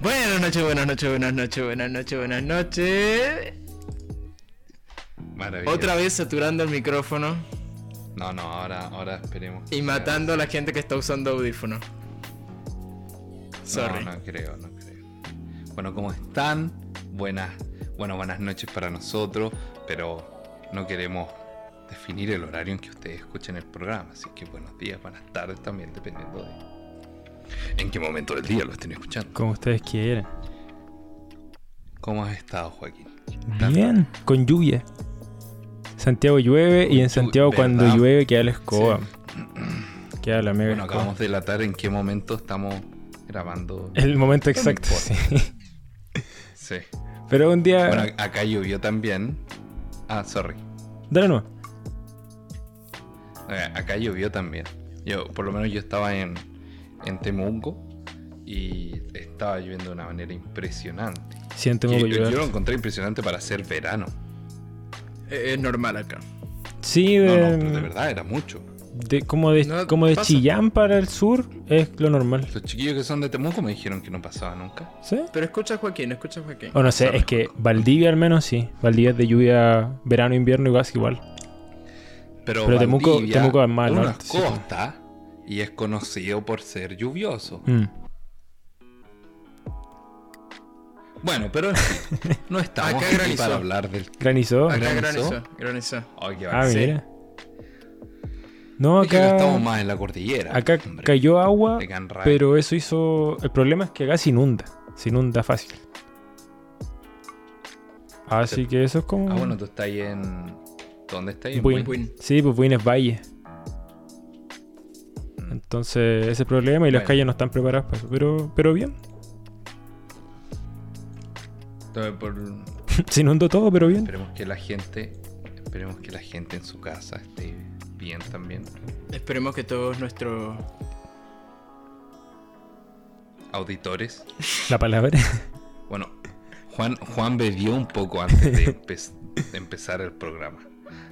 Buenas noches, buenas noches, buenas noches, buenas noches, buenas noches. Otra vez saturando el micrófono No, no, ahora, ahora esperemos. y matando a la gente que está usando audífonos. No, Sorry. No, creo, no creo. Bueno, ¿cómo están? Buenas, bueno, buenas noches para nosotros, pero no queremos definir el horario en que ustedes escuchen el programa, así que buenos días, buenas tardes también, dependiendo de en qué momento del día lo estén escuchando. Como ustedes quieran. ¿Cómo has estado, Joaquín? Bien, con lluvia. Santiago llueve y en Santiago lluvia, cuando ¿verdad? llueve queda la escoba. Queda la mega Bueno, escoba. acabamos de delatar en qué momento estamos grabando. El momento no exacto, sí. Sí. Pero un día... Bueno, acá llovió también. Ah, sorry. Dale no. Eh, Acá llovió también. Yo, por lo menos yo estaba en, en Temuco y estaba lloviendo de una manera impresionante. Siento Que que yo, yo lo encontré impresionante para ser verano. Eh, Es normal acá. Sí, No, no, pero de verdad era mucho. De- como de, No, como de pasa. Chillán para el sur es lo normal. Los chiquillos que son de Temuco me dijeron que no pasaba nunca. ¿Sí? Pero escucha a Joaquín, escucha a Joaquín. O no sé, es que Valdivia al menos sí. Valdivia es de lluvia verano, invierno y casi igual. Pero, Pero Temuco- Temuco es más al sí. costa y es conocido por ser lluvioso. Mm. Bueno, pero no estamos Acá aquí granizó. para hablar del... Granizó. Acá ¿Granizó? granizó, qué Ah, mira. No, Es que acá estamos más en la cordillera. acá hombre. cayó agua, pero eso hizo... El problema es que acá se inunda. Se inunda fácil. Así que eso es como... Ah, bueno, tú estás ahí en. ¿Dónde estás? En Buin. Buin. Sí, pues Buin es valle. Mm. Entonces, ese problema y las calles no están preparadas para eso. Pero, pero bien. Por- Se inundó todo, pero bien. Esperemos que la gente. Esperemos que la gente en su casa esté bien también. Esperemos que todos nuestros. Auditores. La palabra. Bueno, Juan, Juan bebió un poco antes de, empe- de empezar el programa.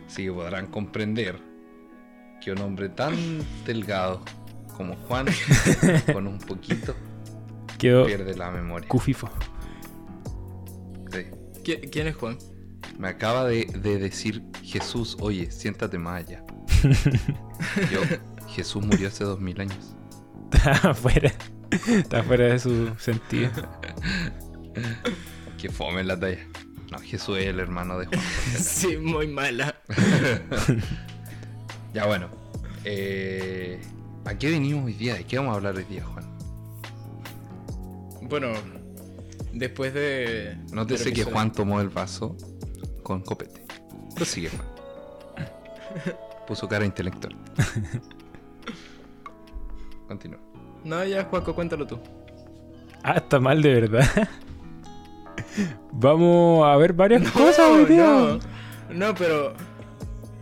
Así que podrán comprender que un hombre tan delgado como Juan, con un poquito, Quedó pierde la memoria. cufifo. Sí. ¿Qui- ¿Quién es Juan? Me acaba de, de decir Jesús, oye, siéntate más allá. Yo, Jesús murió hace dos mil años. Está afuera. Está fuera de su sentido. Que fome la talla. No, Jesús es el hermano de Juan. Sí, muy mala. ya bueno. Eh, ¿A qué venimos hoy día? ¿De qué vamos a hablar hoy día, Juan? Bueno, después de. Nótese del que episodio- Juan tomó el vaso con copete. Prosigue, Juan. Puso cara intelectual. Continúa. No, ya, Juaco, cuéntalo tú. Ah, está mal de verdad. Vamos a ver varias cosas hoy día. no, no, pero.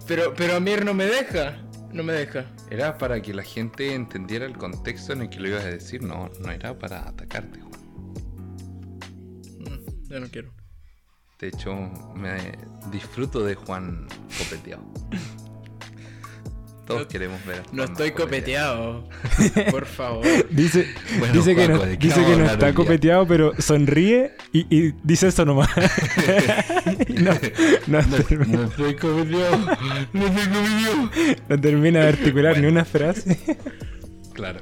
Pero, pero Amir no me deja. No me deja. Era para que la gente entendiera el contexto en el que lo ibas a decir. No, no era para atacarte, Juan. Mm, Ya no quiero. De hecho, me disfruto de Juan copeteado. Todos No- queremos ver a No Juan estoy copeteado. Por favor. Dice, Bueno, dice que no, ¿de qué dice vamos que a no hablar está copeteado, pero sonríe y, y dice eso nomás. No, no, termina, No estoy copeteado. No estoy copeteado. no termina de articular ni una frase. Claro.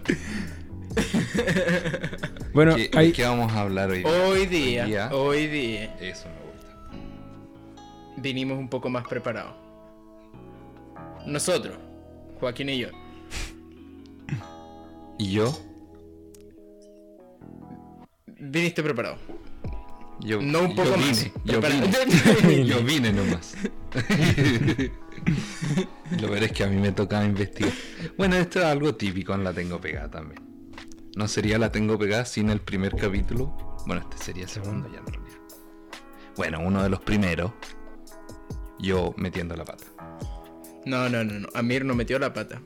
Bueno, ¿Qué, hay, ¿De qué vamos a hablar hoy? Hoy día, Hoy día. hoy día, Eso me gusta. vinimos un poco más preparados. Nosotros, Joaquín y yo. ¿Y yo? Viniste preparado. Yo, No un poco yo más. vine, Yo vine. yo vine nomás. Lo es que a mí me tocaba investigar. Bueno, esto es algo típico en La Tengo Pegada también. No sería La Tengo Pegada sin el primer capítulo. Bueno, este sería el segundo ya en realidad. Bueno, uno de los primeros. Yo metiendo la pata. No, no, no, no. Amir no metió la pata.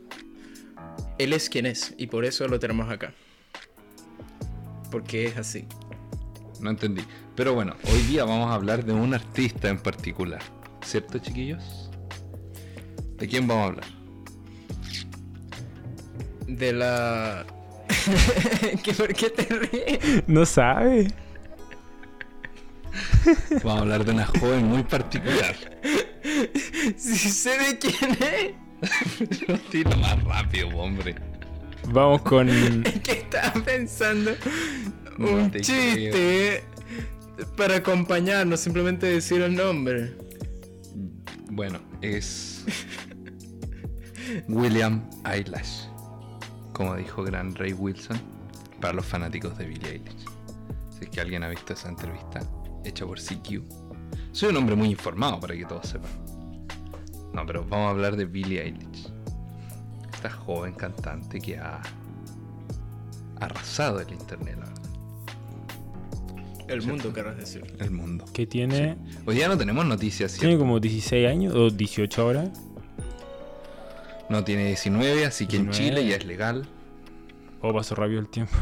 Él es quien es y por eso lo tenemos acá. Porque es así. No entendí. Pero bueno, hoy día vamos a hablar de un artista en particular. ¿Cierto, chiquillos? ¿De quién vamos a hablar? De la. ¿Qué, ¿Por qué te ríes? No sabe. Vamos a hablar de una joven muy particular. Si sé de quién es. Pero Dilo más rápido, hombre. Vamos con. Es que estaba pensando No un te chiste para acompañarnos, simplemente decir el nombre. Bueno, es William Eyelash, como dijo Gran Ray Wilson, para los fanáticos de Billie Eilish. Si es que alguien ha visto esa entrevista hecha por CQ. Soy un hombre muy informado para que todos sepan. No, pero vamos a hablar de Billie Eilish. Esta joven cantante que ha arrasado el internet, la verdad, El mundo, querrás decir. el mundo. Que tiene. Hoy día no tenemos noticias, Tiene como 16 años o 18 ahora. No tiene 19, así que en 19. Chile ya es legal. O pasó rápido el tiempo.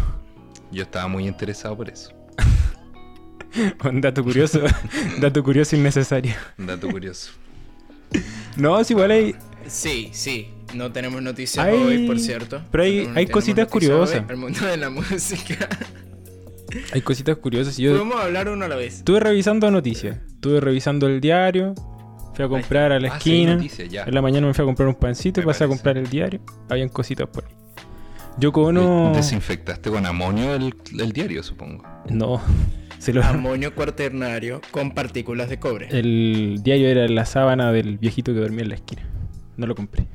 Yo estaba muy interesado por eso. Un dato curioso. dato curioso innecesario. Un dato curioso. No, es igual hay. Sí, sí. No tenemos noticias Hay- hoy, por cierto. pero hay- No hay cositas curiosas. El mundo de la música. Hay cositas curiosas. Yo Podemos hablar uno a la vez. estuve revisando noticias. Estuve revisando el diario. Fui a comprar a la Ah, sí, esquina. noticias, ya. En la mañana me fui a comprar un pancito y Me pasé a comprar el diario. Habían cositas por ahí. Yoko Ono. Desinfectaste con amonio el, el diario, supongo. No. Se lo... Amonio cuaternario con partículas de cobre. El diario era la sábana del viejito que dormía en la esquina. No lo compré.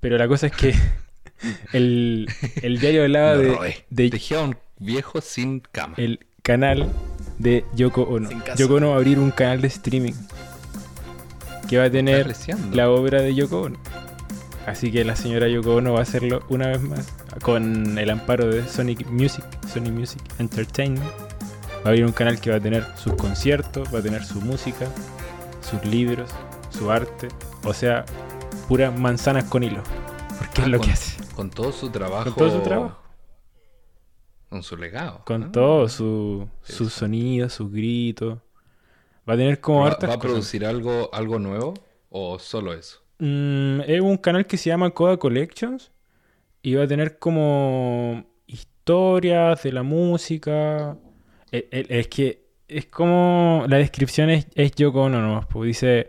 Pero la cosa es que el, el diario hablaba de, de Dejé a un viejo sin cama. el canal de Yoko Ono. Yoko Ono va a abrir un canal de streaming que va a tener la obra de Yoko Ono. Así que la señora Yoko Ono va a hacerlo una vez más con el amparo de Sonic Music, Sony Music Entertainment. Va a abrir un canal que va a tener sus conciertos, va a tener su música, sus libros, su arte. O sea, puras manzanas con hilo. Porque Ah, es lo con, que hace. Con todo su trabajo. Con todo su trabajo. Con su legado. Con ¿no? todo su, sus sonidos, sus gritos. Va a tener como ¿Va, hartas va a cosas. producir algo, algo nuevo o solo eso? Mm, es un canal que se llama Coda Collections y va a tener como historias de la música. E- e- Es, que es como la descripción es, es Yoko Ono nomás, pues dice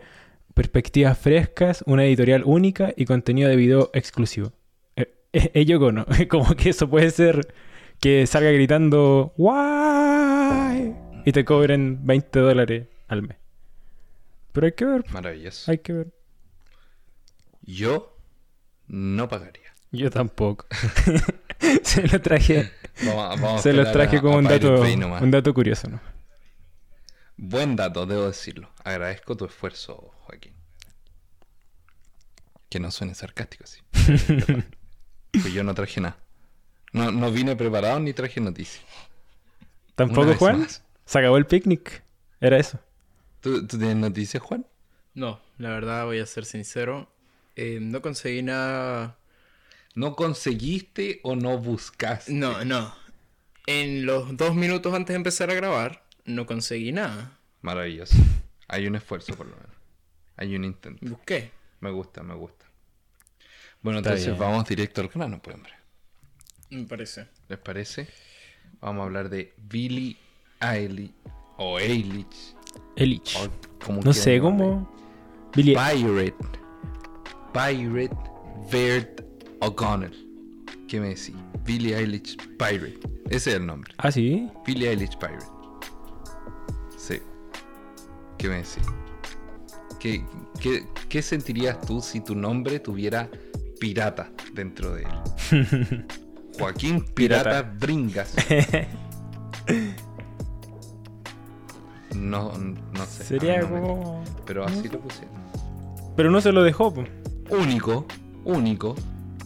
perspectivas frescas, una editorial única y contenido de video exclusivo. Eh, Es, es Yoko Ono, como que eso puede ser que salga gritando ¡Why! y te cobren 20 dólares al mes. Pero hay que ver, Maravilloso. hay que ver. Yo no pagaría. Yo tampoco. se lo traje, Vamos, vamos se lo esperar traje a- como a un dato, un dato curioso, ¿no? Buen dato, debo decirlo. Agradezco tu esfuerzo, Joaquín. Que no suene sarcástico, sí. pues yo no traje nada. No, no vine preparado ni traje noticias. ¿Tampoco, Juan? más. Se acabó el picnic. Era eso. ¿Tú, tú tienes noticias, Juan? No, la verdad voy a ser sincero. Eh, no conseguí nada. ¿No conseguiste o no buscaste? No, no. En los dos minutos antes de empezar a grabar, no conseguí nada. Maravilloso. Hay un esfuerzo por lo menos. Hay un intento. Busqué. Me gusta, me gusta. Bueno, Está entonces bien. vamos directo al grano, pues, hombre. Me parece. ¿Les parece? Vamos a hablar de Billie Eilish o Eilish. Elich. o como No sé cómo. Billy. Pirate. Pirate Vert O'Connell. ¿Qué me decís? Billie Eilish Pirate. Ese es el nombre. Ah, sí. Billie Eilish Pirate. Sí. ¿Qué me decís? ¿Qué, qué, qué sentirías tú si tu nombre tuviera pirata dentro de él? Joaquín Pirata, Pirata. Bringas. No, no sé. Sería no como. Pero así lo pusieron. Pero no se lo dejó, po. Único, único.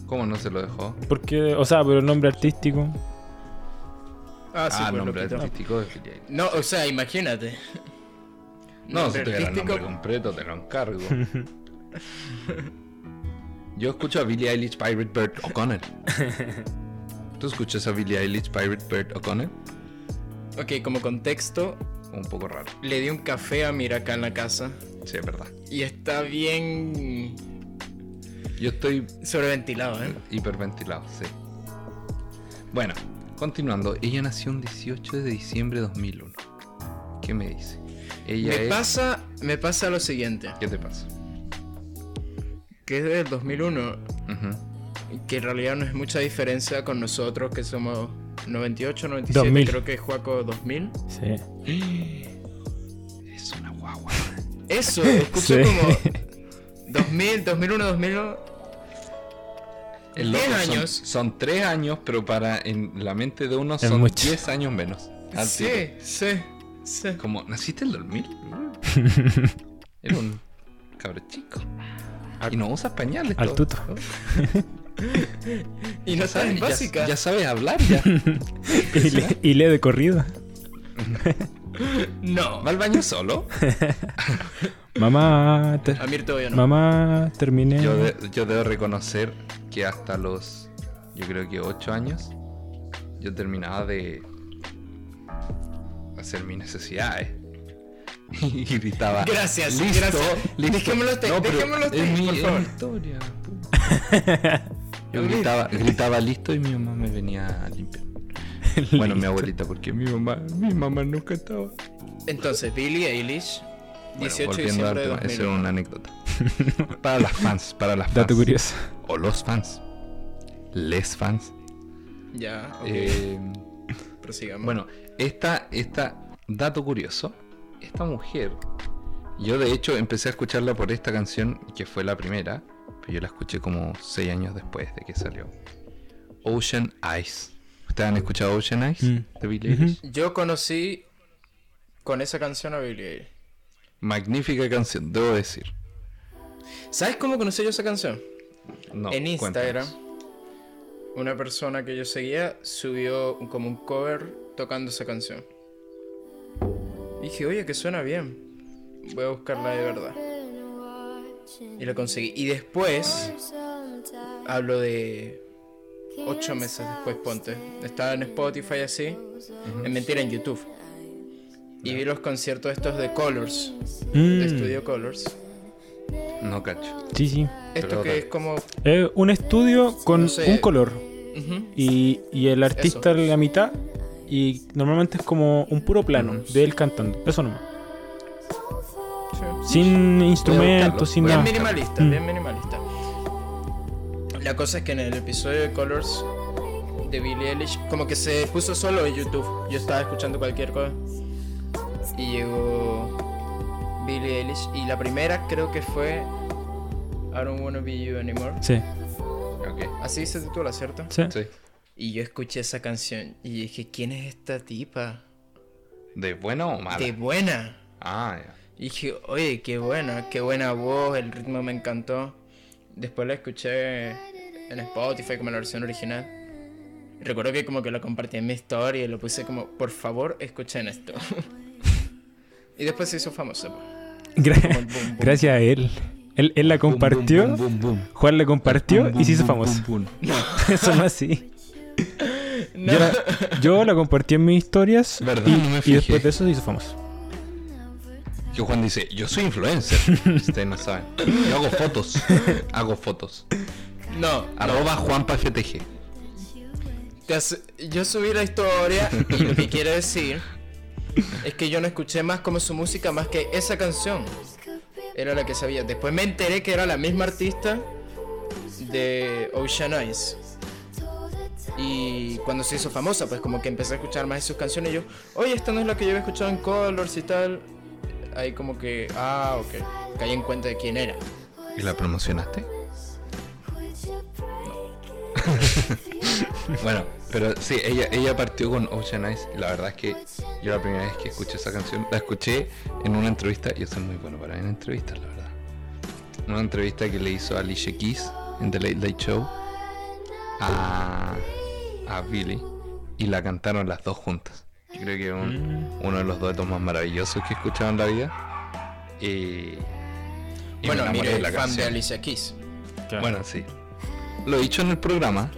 ¿Cómo no se lo dejó? Porque, o sea, pero el nombre artístico. Ah, sí, ah, pues nombre artístico. No, o sea, imagínate. No, si tuviera el nombre completo, te lo encargo. Yo escucho a Billie Eilish Pirate Bird O'Connell. ¿Tú escuchas a Billie Eilish Pirate Bird O'Connell? Ok, como contexto, Un poco raro. le di un café a Mira acá en la casa. Sí, es verdad. Y está bien Yo estoy Sobreventilado, ¿eh? hiperventilado, sí. Bueno, continuando. Ella nació un 18 de diciembre de 2001. ¿Qué me dice? Ella Me es... pasa, me pasa lo siguiente, ¿Qué te pasa? que es del 2001, Ujú. que en realidad no es mucha diferencia con nosotros que somos 98, 97, 2000. creo que es Juaco 2000. Sí. Es una guagua. Eso, escucho Sí. como 2000, 2001, 2002. El 10 loco, son- años. Son, tres años, pero para en la mente de uno Es son mucho. 10 años menos. Sí, sí, sí. Como, ¿naciste en el 2000? Era un cabro chico. Y no usas pañales. Al todo. tuto. Y no sabes ya- básica. Ya, sabes hablar ya. Y, le- y lee de corrido. No. ¿Va al baño solo? Mamá, te- Amir todavía no. mamá, terminé. Yo, de- yo debo reconocer que hasta los, yo creo que 8 años, yo terminaba de hacer mis necesidades. Y gritaba. Gracias, listo, gracias. listo". Dejémoslo ahí, No, pero dejémoslo hasta es mi- por es favor. mi historia. Yo gritaba, gritaba listo y mi mamá me venía a limpiar. Bueno, mi abuelita, porque mi mamá, mi mamá nunca estaba. Entonces, Billie Eilish, 18 de volviendo diciembre de tema, esa era 2001. una anécdota. para las fans, para las fans. Dato curioso. O los fans. Les fans. Ya, ok, Eh, prosigamos. bueno, esta, esta, dato curioso, esta mujer, yo de hecho empecé a escucharla por esta canción, que fue la primera, pero yo la escuché como 6 años después de que salió. Ocean Eyes. ¿Ustedes han escuchado Ocean Eyes? Mm. De Billie. Eilish? Yo conocí con esa canción a Billie Eilish. Magnífica canción, debo decir. ¿Sabes cómo conocí yo esa canción? No, en Instagram, cuéntanos. una persona que yo seguía subió como un cover tocando esa canción. Y dije, oye, que suena bien. Voy a buscarla de verdad. Y la conseguí. Y después, hablo de ocho meses después, ponte. Estaba en Spotify así. En mentira, en YouTube. Y vi los conciertos estos de Colors, Mm, de Studio Colors. No cacho. Sí, sí. Esto Pero que es como. Es un estudio con No sé. un color. Y, y el artista en la mitad. Y normalmente es como un puro plano de él cantando. Eso nomás. Sí. Sin instrumentos, sin nada. Bien minimalista, Mm. bien minimalista. La cosa es que en el episodio de Colors de Billie Eilish, como que se puso solo en YouTube. Yo estaba escuchando cualquier cosa. Y llegó Billie Eilish. Y la primera creo que fue I Don't Wanna Be You Anymore. Sí. Así se titula, ¿cierto? sí. Sí. Y yo escuché esa canción y dije, ¿quién es esta tipa? ¿De buena o mala? De buena. Ah, ya. Y dije, oye, qué buena, qué buena voz, el ritmo me encantó. Después la escuché en Spotify como la versión original. Recuerdo que como que lo compartí en mi story y lo puse como, por favor, escuchen esto. y después se hizo famosa. Gra-. Gracias a él. Él, él la compartió. Boom, boom, boom, boom. Juan la compartió Boom, boom, y se hizo boom, boom. Eso no es así. No. Yo, la, yo la compartí en mis historias ¿Verdad? y, No me y después de eso se hizo famoso. Que Juan dice, yo soy influencer. Ustedes no saben. Yo hago fotos. Hago fotos. No, Arroba. Te hace- Yo subí la historia y lo que quiere decir es que yo no escuché más como su música más que esa canción. Era la que sabía. Después me enteré que era la misma artista de Ocean Eyes. Y cuando se hizo famosa, pues como que empecé a escuchar más de sus canciones y yo, oye, esta no es la que yo había escuchado en Colors y tal. Ahí como que, ah, ok. Caí en cuenta de quién era. ¿Y la promocionaste? bueno, pero sí, ella, ella partió con Ocean Eyes. Y la verdad es que yo la primera vez que escuché esa canción, la escuché en una entrevista. Yo soy muy bueno para ver entrevistas, la verdad. Una entrevista que le hizo a Alicia Keys en The Late Late Show a, a Billy. Y la cantaron las dos juntas. Yo creo que es un- uno de los duetos más maravillosos que he escuchado en la vida. Y, y bueno, mire, de la fan de. Alicia Keys. Bueno, sí. Lo he dicho en el programa,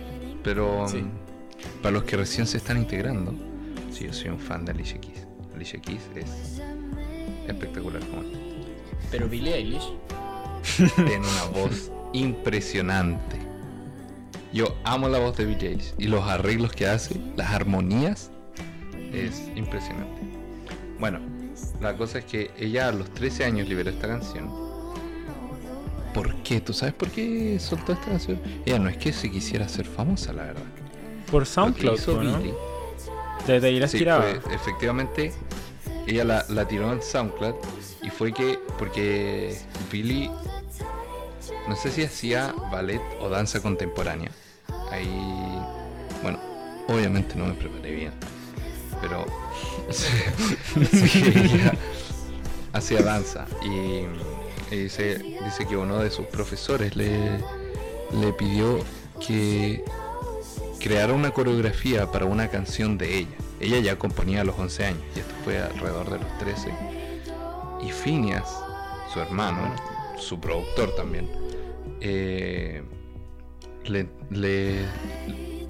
pero Sí. Para los que recién se están integrando, sí, yo soy un fan de Alicia Keys. Alicia Keys es espectacular como Pero Billie Eilish. tiene una voz impresionante. Yo amo la voz de Billie Eilish y los arreglos que hace, las armonías, es impresionante. Bueno, la cosa es que ella a los 13 años liberó esta canción. ¿Por qué? ¿Tú sabes por qué soltó esta canción? Ella no es que se quisiera hacer famosa, la verdad. Por SoundCloud, ¿no? Desde ahí las Sí, tiraba. fue- efectivamente, ella la, la tiró en SoundCloud y fue que, porque Billy, no sé si hacía ballet o danza contemporánea. Ahí, bueno, obviamente no me preparé bien, pero ella hacía danza y, y dice, dice que uno de sus profesores le, le pidió que creara una coreografía para una canción de ella. Ella ya componía a los 11 años y esto fue alrededor de los 13. Y Phineas, su hermano, su productor también, eh, le, le,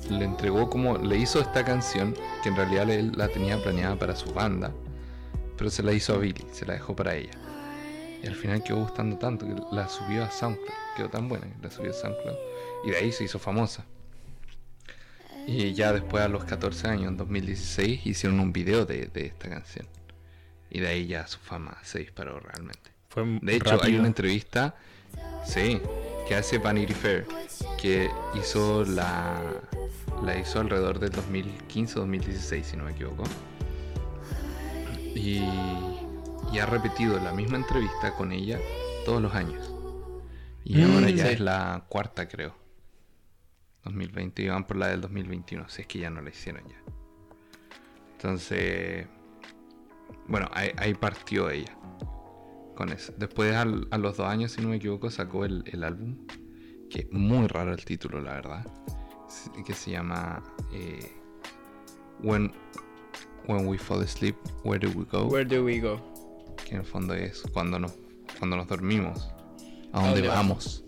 entregó como, le hizo esta canción que en realidad él la tenía planeada para su banda, pero se la hizo a Billy, se la dejó para ella. Y al final quedó gustando tanto que la subió a SoundCloud, quedó tan buena la subió a SoundCloud. Y de ahí se hizo famosa. Y ya después a los 14 años, en 2016, hicieron un video de, de esta canción. Y de ahí ya su fama se disparó realmente. Fue De hecho, rápido. hay una entrevista, sí, que hace Vanity Fair, que hizo la, la hizo alrededor del 2015-2016, si no me equivoco. Y, y ha repetido la misma entrevista con ella todos los años. Y Mm, ahora ya sí. es la cuarta, creo. 2020, y van por la del 2021, si es que ya no la hicieron ya. Entonces, bueno, ahí, ahí partió ella con eso. Después, al- a los dos años, si no me equivoco, sacó el, el álbum, que es muy raro el título, la verdad, que se llama eh, When, When We Fall Asleep, Where Do We Go? Where do we go? que en el fondo es cuando nos, cuando nos dormimos, a ¿A dónde dónde vamos.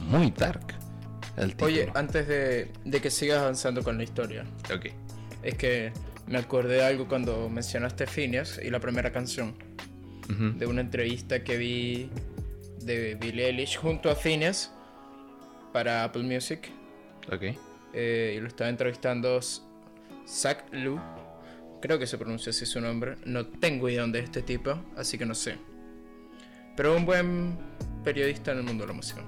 Muy dark el título. Oye, antes de, de que sigas avanzando con la historia, ok. es que me acordé de algo cuando mencionaste Phineas y la primera canción, de una entrevista que vi de Billie Eilish junto a Phineas para Apple Music. Ok. eh, y lo estaba entrevistando Zach Lu. Creo que se pronuncia así su nombre. No tengo idea dónde es este tipo, así que no sé. Pero un buen periodista en el mundo de la música.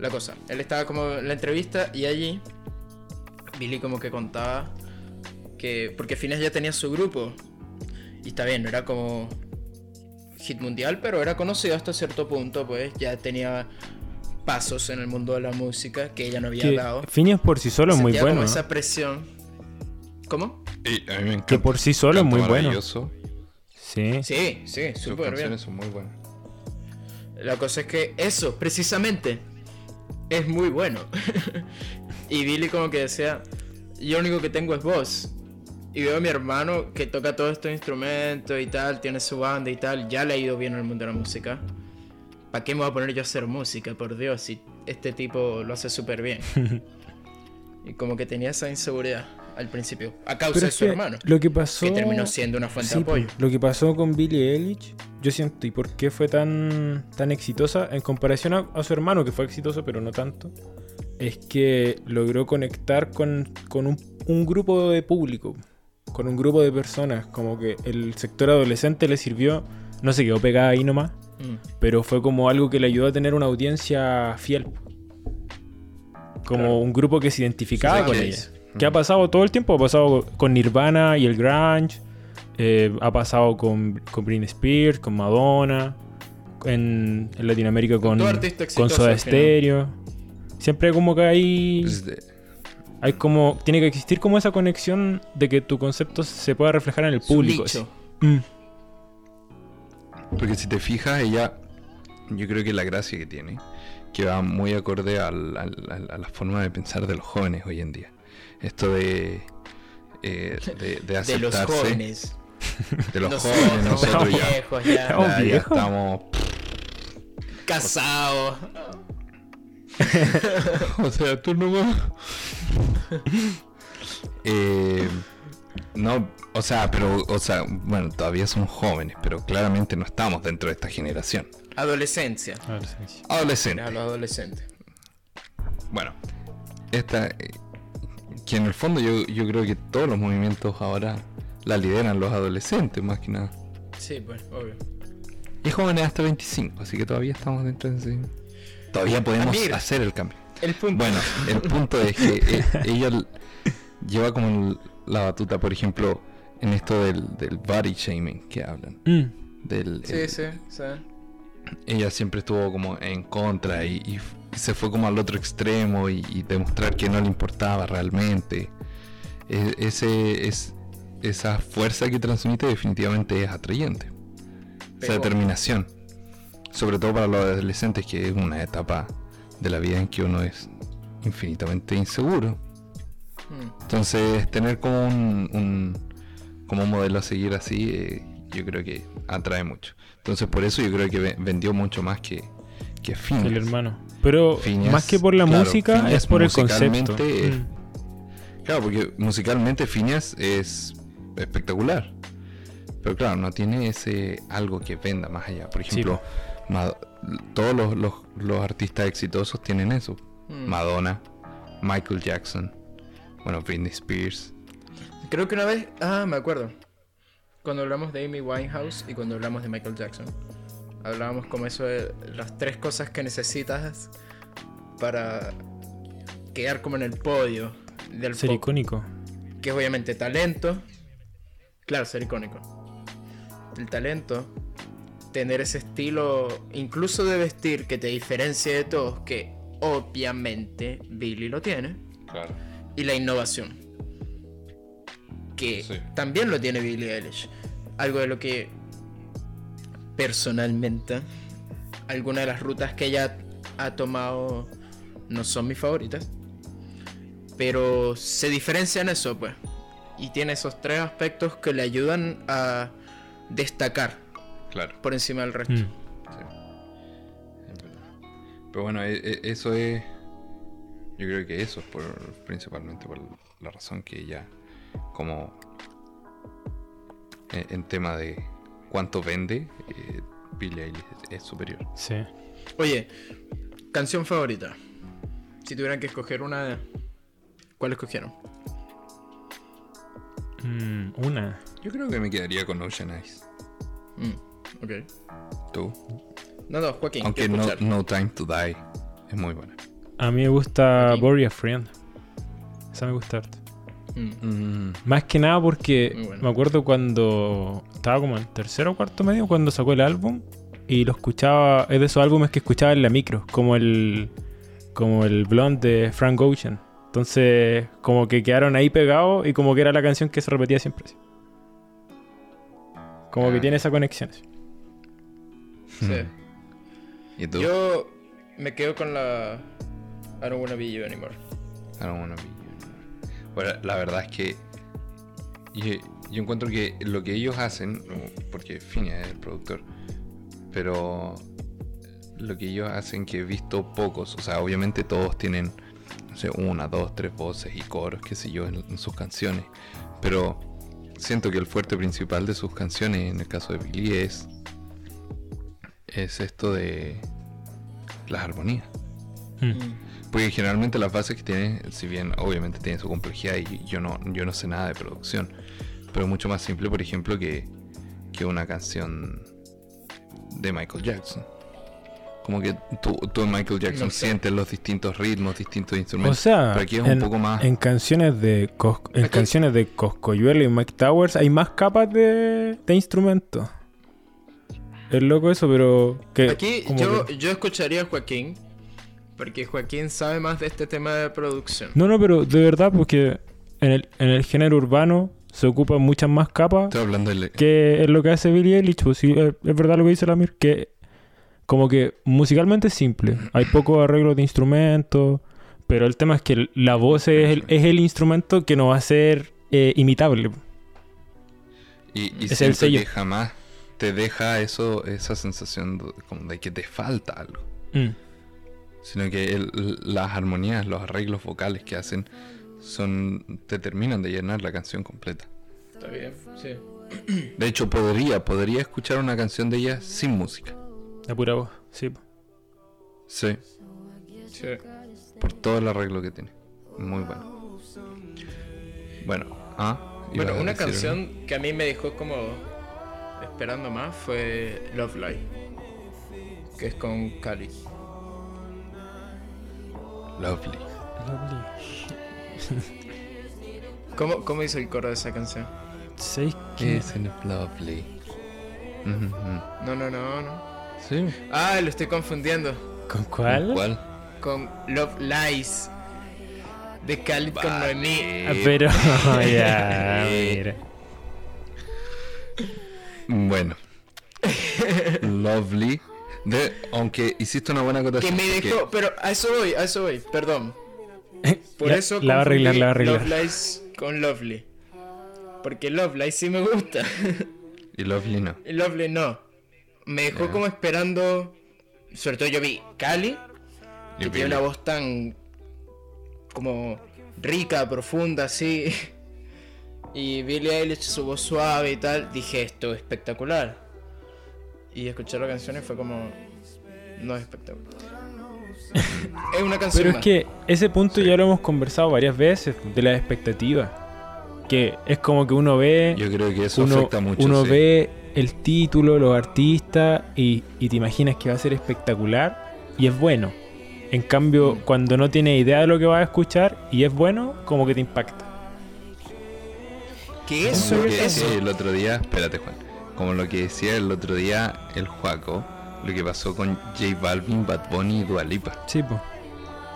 La cosa, él estaba como en la entrevista y allí Billy como que contaba que porque Phineas ya tenía su grupo y está bien, no era como hit mundial, pero era conocido hasta cierto punto, pues ya tenía pasos en el mundo de la música que ella no había Que dado. Phineas por sí solo es muy bueno. como ¿no? esa presión. ¿Cómo? Y a mí me encanta. Que por sí solo es muy bueno. Sí. Sí, sí, súper bien. son muy buenas. La cosa es que eso, precisamente, es muy bueno. y Billy como que decía, yo lo único que tengo es voz. Y veo a mi hermano que toca todos estos instrumentos y tal, tiene su banda y tal, ya le ha ido bien en el mundo de la música. ¿Para qué me voy a poner yo a hacer música? Por Dios, si este tipo lo hace súper bien. y como que tenía esa inseguridad al principio, a causa Pero de su hermano, lo que pasó. que terminó siendo una fuente Sí, de apoyo. lo que pasó con Billie Eilish, yo siento, y por qué fue tan, tan exitosa en comparación a, a su hermano, que fue exitoso, pero no tanto, es que logró conectar con, con un, un grupo de público, con un grupo de personas, como que el sector adolescente le sirvió, no se quedó pegada ahí nomás, Mm. pero fue como algo que le ayudó a tener una audiencia fiel. Como Claro. un grupo que se identificaba Sí, con sí. ¿Qué ha pasado todo el tiempo? Ha pasado con Nirvana y el grunge. eh, ha pasado con, con Britney Spears, con Madonna. En, en Latinoamérica con, Soda. Stereo. Siempre como que hay, hay como... Tiene que existir como esa conexión de que tu concepto se pueda reflejar en el público. Mm. Porque si te fijas, ella, yo creo que la gracia que tiene, que va muy acorde al- al- al- a la forma de pensar de los jóvenes hoy en día. Esto de, eh, de, de De los aceptarse. jóvenes. De los Nosotros, jóvenes, nosotros ya, viejos ya. Estamos ya- ya estamos. Casados. O sea, tú no vas. Eh, No, o sea, pero, o sea, bueno, todavía somos jóvenes, pero claramente no estamos dentro de esta generación. Adolescencia. Adolescencia. Adolescentes. A los adolescentes. Bueno, esta, eh, que en el fondo yo, yo creo que todos los movimientos ahora la lideran los adolescentes, más que nada. Sí, pues, obvio. Y jóvenes hasta 25, así que todavía estamos dentro de ese... Todavía podemos hacer el cambio. El punto. Bueno, el punto es que eh, ella lleva como la batuta, por ejemplo, en esto del, del body shaming que hablan. Mm. Del, Sí, el- sí, sí. ella siempre estuvo como en contra y se fue como al otro extremo y, y demostrar que no le importaba realmente. E- ese es esa fuerza que transmite definitivamente es atrayente. Esa determinación. Sobre todo para los adolescentes, que es una etapa de la vida en que uno es infinitamente inseguro. Mm. Entonces, tener como un, un- como un modelo a seguir así, eh, yo creo que atrae mucho. Entonces, por eso yo creo que ve- vendió mucho más que, que. El hermano. Pero Phineas, más que por la claro, música, Phineas es por el concepto. musicalmente es- Mm. Claro, porque musicalmente Phineas es espectacular. Pero claro, no tiene ese algo que venda más allá. Por ejemplo, todos los, los- los artistas exitosos tienen eso. Mm. Madonna, Michael Jackson, bueno, Britney Spears. Creo que una vez. Ah, me acuerdo. Cuando hablamos de Amy Winehouse y cuando hablamos de Michael Jackson. Hablábamos como eso de las tres cosas que necesitas para quedar como en el podio del Ser pop. icónico. Que es obviamente talento. Claro, ser icónico. El talento. Tener ese estilo, incluso de vestir, que te diferencie de todos, que obviamente Billy lo tiene. Claro. Y la innovación. Que Sí. también lo tiene Billie Eilish. Algo de lo que personalmente, algunas de las rutas que ella ha tomado no son mis favoritas. Pero se diferencia en eso, pues. Y tiene esos tres aspectos que le ayudan a destacar Claro. por encima del resto. Mm. Sí. Pero bueno, e- e- eso es. Yo creo que eso es por, principalmente por la razón que ella, como en, en tema de cuánto vende, eh, Billie Eilish es, es superior. Sí. Oye, canción favorita. Si tuvieran que escoger una, ¿cuál escogieron? Mm, una. Yo creo que me quedaría con Ocean Eyes. Mm, ok. Tú. No, no, Joaquín. Aunque no, no Time to Die es muy buena. A mí me gusta. Bury a Friend. Esa me gusta harto. Mm, Mm, Más que nada porque bueno. me acuerdo cuando estaba como en tercero o cuarto medio cuando sacó el álbum y lo escuchaba, es de esos álbumes que escuchaba en la micro, como el como el Blonde de Frank Ocean. Entonces, como que quedaron ahí pegados y como que era la canción que se repetía siempre. así. Como que Ah. tiene esa conexión. así. sí. ¿Y tú? Yo me quedo con la I don't wanna be you anymore. I don't wanna be you. Bueno, la verdad es que yo, yo encuentro que lo que ellos hacen, porque Finia es el productor, pero lo que ellos hacen que he visto pocos, o sea, obviamente todos tienen, no sé, una, dos, tres voces y coros, qué sé yo, en, en sus canciones, pero siento que el fuerte principal de sus canciones, en el caso de Billy, es, es esto de las armonías. Mm. Porque generalmente las bases que tiene, si bien obviamente tiene su complejidad y yo no, yo no sé nada de producción, pero mucho más simple, por ejemplo, que, que una canción de Michael Jackson. Como que tú, tú en Michael Jackson No sé. sientes los distintos ritmos, distintos O instrumentos. sea, pero aquí es en, un poco más. en canciones de Cos- en Aquí- canciones de Coscoyuela y Mike Towers hay más capas de, de instrumentos. Es loco eso, pero que Aquí yo, que- yo escucharía a Joaquín, porque Joaquín sabe más de este tema de producción. No, no, pero de verdad, porque en el, en el género urbano se ocupan muchas más capas Estoy hablando del. que es lo que hace Billie Eilish. Pues sí, es, es verdad lo que dice Lamir, que como que musicalmente es simple. Hay pocos arreglos de instrumentos, pero el tema es que la voz es el, es el instrumento que no va a ser eh, imitable. Y, y Es el sello. que jamás te deja eso, esa sensación de, como de que te falta algo. Mm. Sino que el- las armonías, los arreglos vocales que hacen son te terminan de llenar la canción completa. Está bien, sí. De hecho, podría, podría escuchar una canción de ella sin música. La pura voz, sí. Sí, sí. por todo el arreglo que tiene. Muy bueno. Bueno, ah. Bueno, una canción que a mí me dejó como esperando más fue Love Live, que es con Cali. Lovely. Lovely. ¿Cómo, ¿Cómo hizo el coro de esa canción? ¿Sabéis qué? Isn't it lovely? No, no, no, no. Sí. Ah, lo estoy confundiendo ¿Con cuál? ¿Cuál? con Love Lies de Khalid con Vale. Noemí. Ah, pero ya, mira. Bueno. Lovely. De, aunque hiciste una buena Que acotación. me porque- dejó, pero a eso voy, a eso voy, perdón. Por eso la va a arreglar, la va a arreglar. Love Lies con Lovely. Porque Love Lies sí me gusta. Y Lovely no. y Lovely no. Me dejó como esperando. Sobre todo yo vi Cali, Y que tiene una voz tan. como rica, profunda, así. Y Billie Eilish, su voz suave y tal. Dije, esto es espectacular. Y escuchar la canción y fue como. No es espectacular. es una canción. Pero es más. que ese punto ya lo hemos conversado varias veces, de las expectativas. Que es como que uno ve, Yo creo que eso uno, afecta mucho. uno sí. ve el título, los artistas y, y te imaginas que va a ser espectacular y es bueno. En cambio, Mm. cuando no tienes idea de lo que vas a escuchar y es bueno, como que te impacta. Que Como eso que es eso. el otro día, espérate Juan, como lo que decía el otro día el Juaco, lo que pasó con J Balvin, Bad Bunny y Dua Lipa. Sí, pues.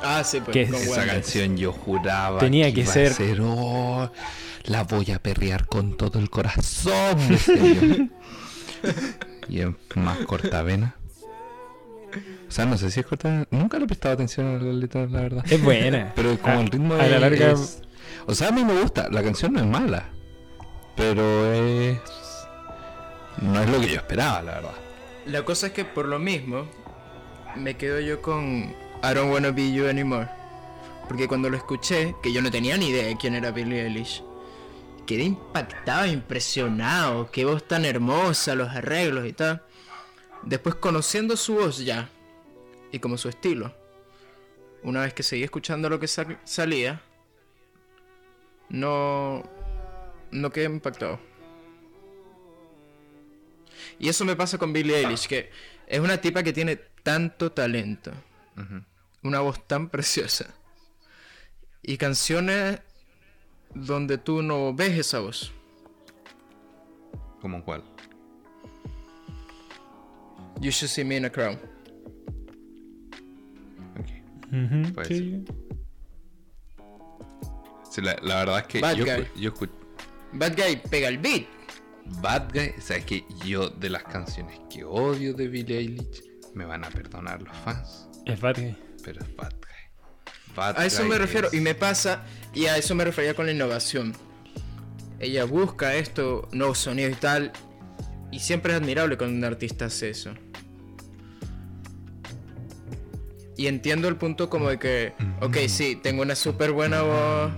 Ah, sí, pues. Que con Esa canción yo juraba Tenía que iba a ser- "Oh, la voy a perrear con todo el corazón. y en más cortavena. O sea, no sé si es cortavena. Nunca le he prestado atención a las letras, la verdad. Es buena. Pero como A- el ritmo a la es- larga- es- O sea, a mí me gusta. La canción no es mala. Pero es... No es lo que yo esperaba, la verdad. La cosa es que por lo mismo me quedo yo con I don't wanna be you anymore. Porque cuando lo escuché, que yo no tenía ni idea de quién era Billie Eilish, quedé impactado, impresionado. Qué voz tan hermosa, los arreglos y tal. Después conociendo su voz ya, y como su estilo, una vez que seguí escuchando lo que sal- salía, no, no quedé impactado. Y eso me pasa con Billie Eilish, que es una tipa que tiene tanto talento, una voz tan preciosa, y canciones donde tú no ves esa voz. ¿Como cuál? You should see me in a crown. Ok. Sí. Sí, la, la verdad es que Bad yo, Guy. escu- yo escucho... Bad Guy pega el beat. Bad Guy, o sea, es que yo de las canciones que odio de Billie Eilish, me van a perdonar los fans, Es Bad Guy. pero es Bad Guy. Bad A eso Guy me refiero, es- y me pasa, y a eso me refería con la innovación. Ella busca esto, nuevos sonidos y tal, y siempre es admirable cuando un artista hace eso. Y entiendo el punto como de que, ok, sí, tengo una súper buena voz,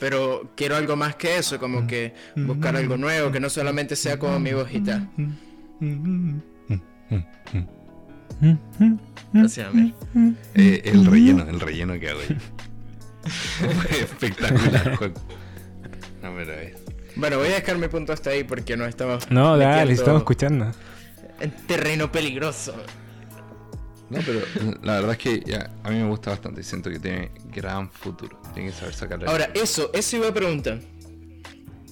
pero quiero algo más que eso, como que buscar algo nuevo, que no solamente sea como mi voz y tal. Así, a ver. Eh, el relleno, el relleno que hago yo. Espectacular, juego. No, pero es. Bueno, voy a dejar mi punto hasta ahí porque no estamos No, dale, estamos escuchando. en terreno peligroso. No, pero la verdad es que ya, a mí me gusta bastante. Siento que tiene gran futuro. Tiene que saber sacarle. Ahora, eso, eso iba a preguntar.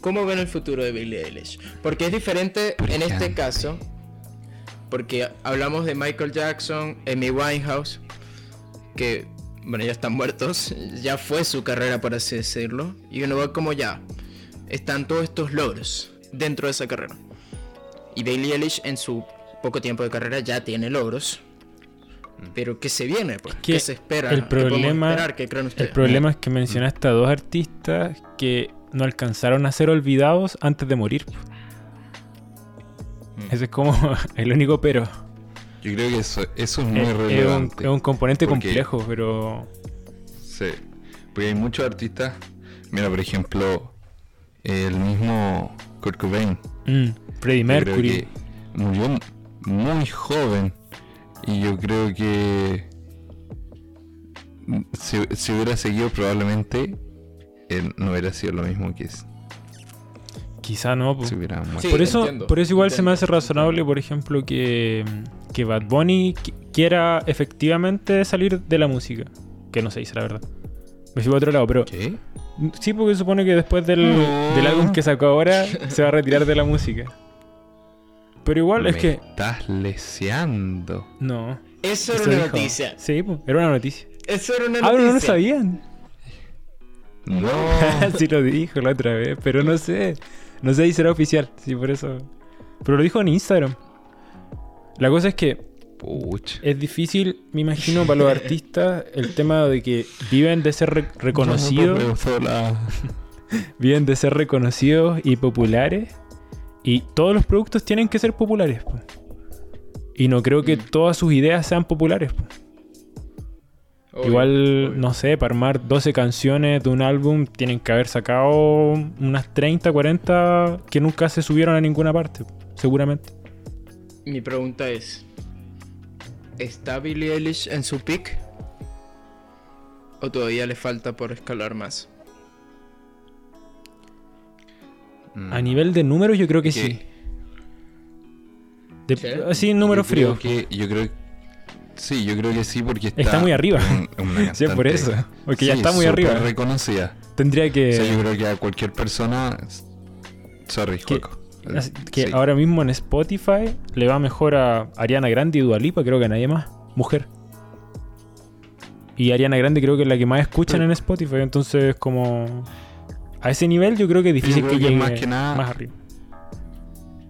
¿Cómo ven el futuro de Billie Eilish? Porque es diferente en este caso. Porque hablamos de Michael Jackson, Amy Winehouse, que, bueno, ya están muertos. Ya fue su carrera, por así decirlo. Y uno ve como ya están todos estos logros dentro de esa carrera. Y Billie Eilish en su poco tiempo de carrera ya tiene logros. Pero ¿qué se viene? Pues? que ¿Qué se espera? el ¿Qué podemos problema- esperar? ¿Qué creen ustedes? El problema es que mencionaste a dos artistas que no alcanzaron a ser olvidados antes de morir. Mm. Ese es como el único pero. Yo creo que eso, eso es muy Es, es un, relevante. es un componente porque- complejo, pero Sí. Porque hay muchos artistas. Mira, por ejemplo, el mismo Kurt Cobain. Mm, Freddie Mercury. que murió muy joven. Y yo creo que si, si hubiera seguido probablemente él no hubiera sido lo mismo que s- Quizá no, si hubiera. Sí, por eso, entiendo, por eso igual se me hace razonable, por ejemplo, que, que Bad Bunny qui- quiera efectivamente salir de la música. Que no se dice la verdad. Me fui a otro lado, pero ¿Qué? sí, porque supone que después del, No. del álbum que sacó ahora se va a retirar de la música. Pero igual es Me que. Estás leseando. No. Eso era una dijo. noticia. Sí, po, era una noticia. Eso era una Ah, pero noticia. no lo sabían. No. sí lo dijo la otra vez, pero no sé. No sé si será oficial, sí, por eso. Pero lo dijo en Instagram. La cosa es que Pucha. es difícil, me imagino, para los artistas el tema de que viven de ser re- reconocidos, No, no, no, la- viven de ser reconocidos y populares. Y todos los productos tienen que ser populares. po. Y no creo que todas sus ideas sean populares. po. Obvio, Igual, obvio. no sé, para armar 12 canciones de un álbum tienen que haber sacado unas 30, 40 que nunca se subieron a ninguna parte, seguramente. Mi pregunta es: ¿está Billie Eilish en su peak? ¿O todavía le falta por escalar más? Mm. A nivel de números yo creo que sí. De- ¿Sí? Así, números Yo creo fríos. que- yo creo Sí, yo creo que sí, porque está, Está muy arriba. una Sí, por eso, porque ya está muy arriba. reconocida. Tendría que... O sea, yo creo que a cualquier persona... Sorry, Que- que Sí. ahora mismo en Spotify le va mejor a Ariana Grande y Dualipa, creo que a nadie más. Mujer. Y Ariana Grande creo que es la que más escuchan en Spotify, entonces como... A ese nivel yo creo que es difícil que que llegue más que nada- más arriba.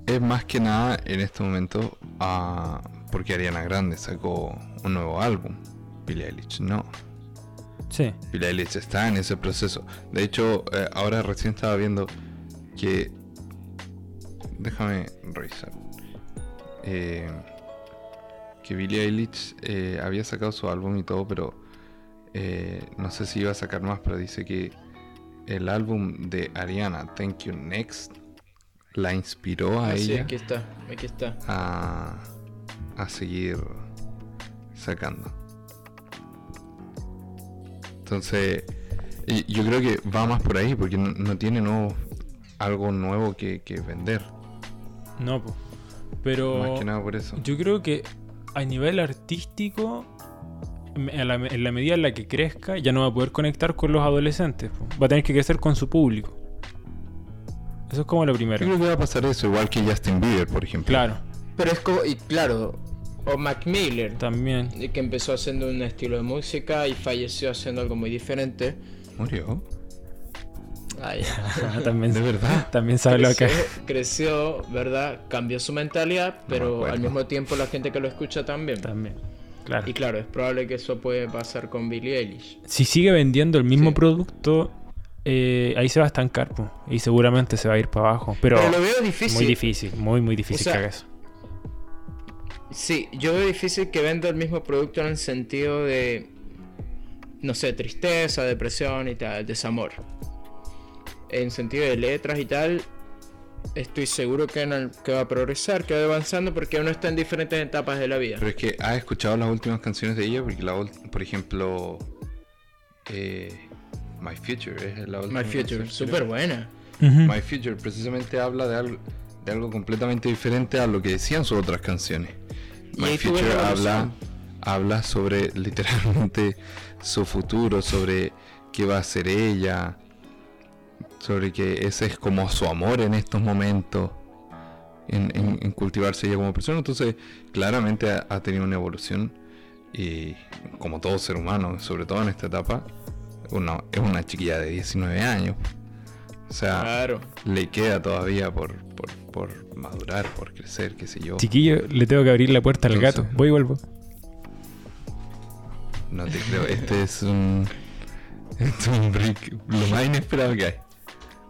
Es más que nada en este momento ah, porque Ariana Grande sacó un nuevo álbum. Billie Eilish no. Sí. Billie Eilish está en ese proceso. De hecho, eh, ahora recién estaba viendo que... Déjame revisar. Eh, que Billie Eilish eh, había sacado su álbum y todo, pero no sé si iba a sacar más, pero dice que el álbum de Ariana, Thank You Next, la inspiró a Ah, sí, ella aquí está, aquí está. a, a seguir sacando. Entonces, yo creo que va más por ahí, porque no, no tiene nuevo, algo nuevo que, que vender. No, po. Pero... Más que nada por eso. Yo creo que a nivel artístico, en la, en la medida en la que crezca, ya no va a poder conectar con los adolescentes. po. Va a tener que crecer con su público. Eso es como lo Yo primero. creo que va a pasar eso, igual que Justin Bieber, por ejemplo. Claro, Pero es como, y claro, o Mac Miller, también. que empezó haciendo un estilo de música y falleció haciendo algo muy diferente. Murió. Ah, ya. también, De verdad. también sabe lo que creció, creció, ¿verdad? Cambió su mentalidad, pero al mismo tiempo la gente que lo escucha también. También. Claro. Y claro, es probable que eso puede pasar con Billie Eilish. Si sigue vendiendo el mismo Sí. producto, eh, ahí se va a estancar. po. Y seguramente se va a ir para abajo. Pero, Pero lo veo difícil. muy difícil, muy, muy difícil O sea, que haga eso. Sí, yo veo difícil que venda el mismo producto en el sentido de, no sé, tristeza, depresión y tal, desamor. En sentido de letras y tal, estoy seguro que, en el- que va a progresar, que va avanzando porque uno está en diferentes etapas de la vida. Pero es que has escuchado las últimas canciones de ella, porque la por ejemplo, eh, My Future es la última. My Future, súper buena. My Future precisamente habla de algo, de algo completamente diferente a lo que decían sus otras canciones. My Future la habla, habla sobre literalmente su futuro, sobre qué va a hacer ella, sobre que ese es como su amor en estos momentos, en, en- en cultivarse ella como persona. Entonces, claramente ha, ha tenido una evolución y como todo ser humano, sobre todo en esta etapa, una, es una chiquilla de 19 años. O sea, Claro. le queda todavía por, por, por madurar, por crecer, qué sé yo. Chiquillo, le tengo que abrir la puerta al Entonces- gato. Voy y vuelvo. No te creo, este es un. Este es un break lo más inesperado que hay.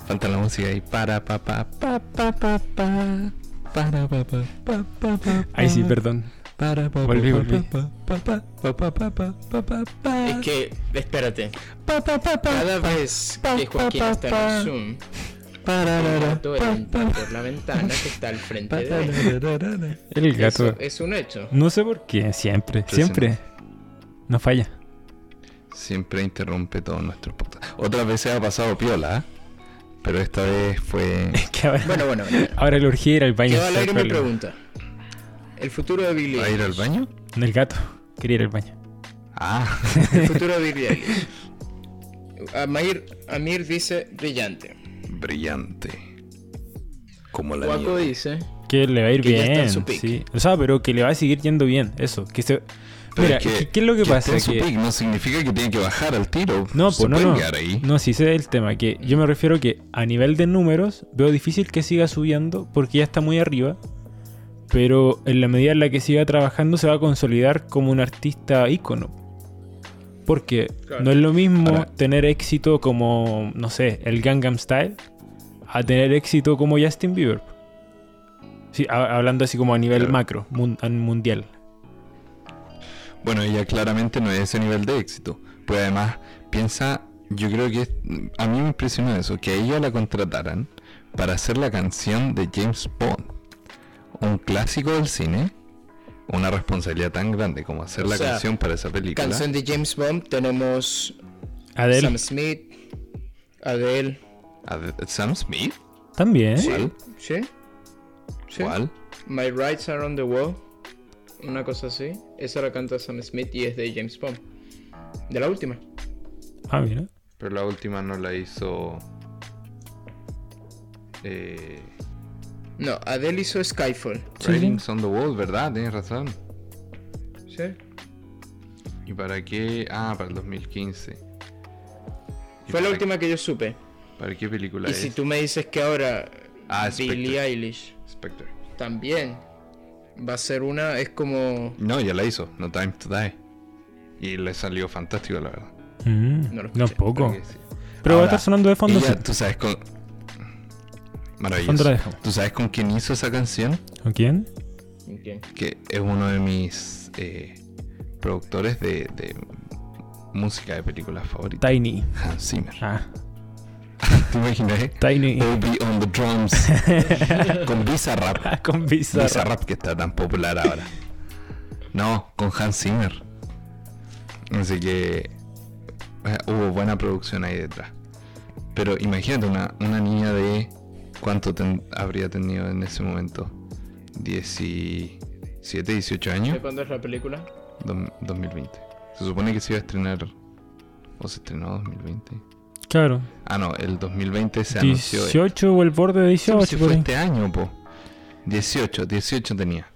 Falta la música ahí. Para, pa, pa, pa, pa, pa, pa. Para, pa, pa, pa, pa, pa. Ay, sí, perdón. Para, pa, volví, volví. Es que, espérate. Cada vez que Joaquín está en Zoom, gato entra por la ventana que está al frente de él. El gato. Es un hecho. No sé por qué, siempre, siempre. No falla. Siempre interrumpe todo nuestro podcast. Otras veces ha pasado piola, ¿eh? Pero esta vez fue. Que ahora, Bueno, bueno, bueno. ahora el urgía ir al baño. Al aire mi problema. pregunta. El futuro de Billie ¿Va a ir al baño? El gato. Quería ir al baño. Ah, El futuro de Billie Eilish. Amir, Amir dice brillante. brillante. Como la Guaco dice Que le va a ir bien. su pick. Sí. O sea, pero que le va a seguir yendo bien. Eso. Que se... Pero Mira, es que- ¿qué, es lo que, que pasa? esté en su Que- pick no significa que tiene que bajar al tiro. No, pues no, no. ahí. No, sí sé el tema. Que yo me refiero que a nivel de números veo difícil que siga subiendo porque ya está muy arriba. Pero en la medida en la que siga trabajando se va a consolidar como un artista ícono. Porque Claro. no es lo mismo Ahora- tener éxito como, no sé, el Gangnam Style a tener éxito como Justin Bieber. Sí, ha- hablando así como a nivel Claro. macro, mun- a mundial. Bueno, ella claramente no es ese nivel de éxito. Pues además, piensa, yo creo que es- a mí me impresionó eso, que a ella la contrataran para hacer la canción de James Bond. Un clásico del cine. Una responsabilidad tan grande como hacer O la sea, canción para esa película. canción de James Bond. Tenemos Adele Sam Smith, Adele. ¿A de- Sam Smith? también. Sí, ¿Cuál? sí. sí. ¿Cuál? My Rights Are on the Wall. Una cosa así. Esa la canta Sam Smith y es de James Bond. De la última. Ah, mira. Pero la última no la hizo. Eh, No, Adele hizo Skyfall. Sí, Writings on the Wall, ¿verdad? Tienes razón. ¿Sí? ¿Y para qué? Ah, para el 2015. ¿Y Fue la última que yo supe. ¿Para qué película Y es? si tú me dices que ahora Ah, Spectre. Billie Eilish Spectre. también va a ser una, es como... No, ya la hizo. No Time to Die. Y le salió fantástico, la verdad. Mm, No lo escuché, que sí. Pero va a estar sonando de fondo. ella, sí. tú sabes con. Maravilloso. ¿Tú sabes con quién hizo esa canción? ¿Con quién? ¿Quién? Que es uno de mis eh, productores de, de música de películas favoritas. Tiny. Hans Zimmer. Ah, ¿Te imaginas? eh? Tiny. Obi on the drums. con Bizarrap. Con Bizarrap. Bizarrap que está tan popular ahora. No, con Hans Zimmer. Así que eh, hubo buena producción ahí detrás. Pero imagínate una, una niña de... ¿Cuánto ten- habría tenido en ese momento? 17, 18 ¿De años. cuándo es la película? Dom- 2020. Se supone que se iba a estrenar... ¿O se estrenó 2020? Claro. Ah, no, el 2020 se anunció... 18 o el borde de Sí, 18. pues si por fue ahí. este año, po. 18, 18 tenía.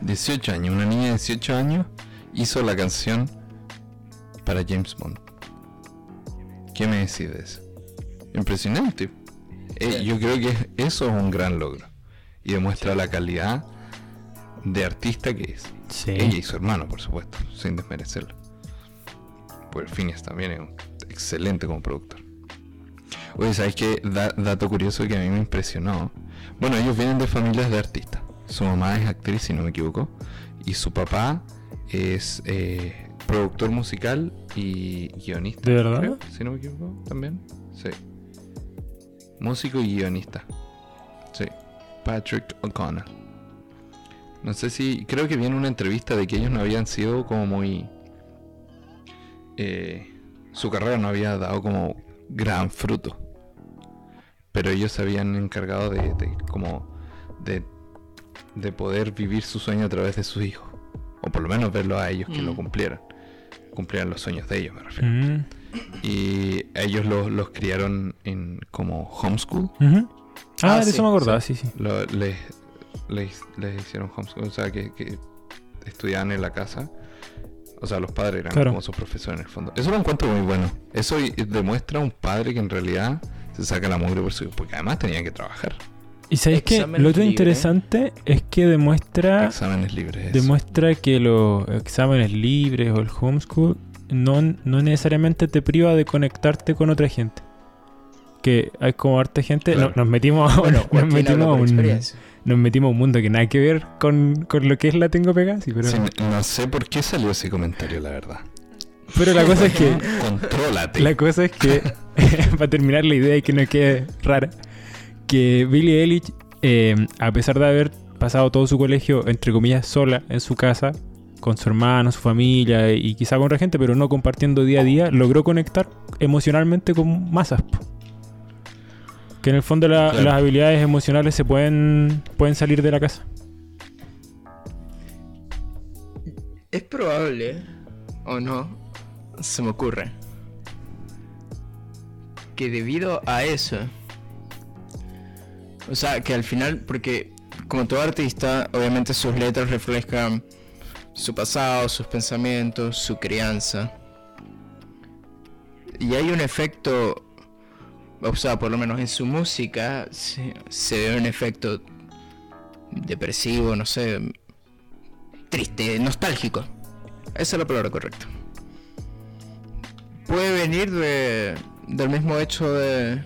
18 años, una niña de 18 años hizo la canción para James Bond. ¿Qué me decís de eso? Impresionante. Eh, yo creo que eso es un gran logro. Y demuestra la calidad de artista que es. Sí. Ella y su hermano, por supuesto, sin desmerecerlo. Pues Phineas también es un excelente como productor. Oye, ¿sabes qué? Da- dato curioso que a mí me impresionó. Bueno, ellos vienen de familias de artistas. Su mamá es actriz, si no me equivoco. Y su papá es eh, productor musical y guionista. ¿De verdad? creo, si no me equivoco, también. Sí. Músico y guionista. Sí. Patrick O'Connell. No sé si. Creo que vi en una entrevista de que ellos no habían sido como muy. eh, su carrera no había dado como gran fruto. Pero ellos se habían encargado de, de como. De, de poder vivir su sueño a través de sus hijos. O por lo menos verlo a ellos que lo Mm. cumplieran. Cumplieran los sueños de ellos, me refiero. Mm. Y ellos los, los criaron en como homeschool. Ah, Ah, de eso me acordaba, sí, sí. Lo- les, les, les hicieron homeschool, o sea, que, que estudiaban en la casa. O sea, los padres eran Claro. como sus profesores en el fondo. Eso lo encuentro muy bueno. Eso y- demuestra un padre que en realidad se saca la mugre por su hijo, porque además tenían que trabajar. Y sabéis que lo otro interesante es que demuestra Exámenes libres. eso. demuestra que los exámenes libres o el homeschool no, no necesariamente te priva de conectarte con otra gente. Que hay como harta gente. Claro. No- nos metimos, Bueno, nos, metimos a un, experiencia. nos metimos a un mundo que nada que ver con, con lo que es la tengo pegada, sí, pero, Sí, no sé por qué salió ese comentario, la verdad. pero la cosa es que Contrólate. la cosa es que para terminar la idea y que no quede rara, que Billie Eilish, eh, a pesar de haber pasado todo su colegio entre comillas sola en su casa con su hermano, su familia y quizá con otra gente, pero no compartiendo día a día, logró conectar emocionalmente con masas. Que en el fondo la- Claro. las habilidades emocionales se pueden, pueden salir de la casa. Es probable, o no, se me ocurre, que debido a eso, o sea, que al final, porque como todo artista, obviamente sus letras reflejan su pasado, sus pensamientos, su crianza. Y hay un efecto, o sea, por lo menos en su música, se, ve un efecto depresivo, no sé, triste, nostálgico. Esa es la palabra correcta. Puede venir de, del mismo hecho de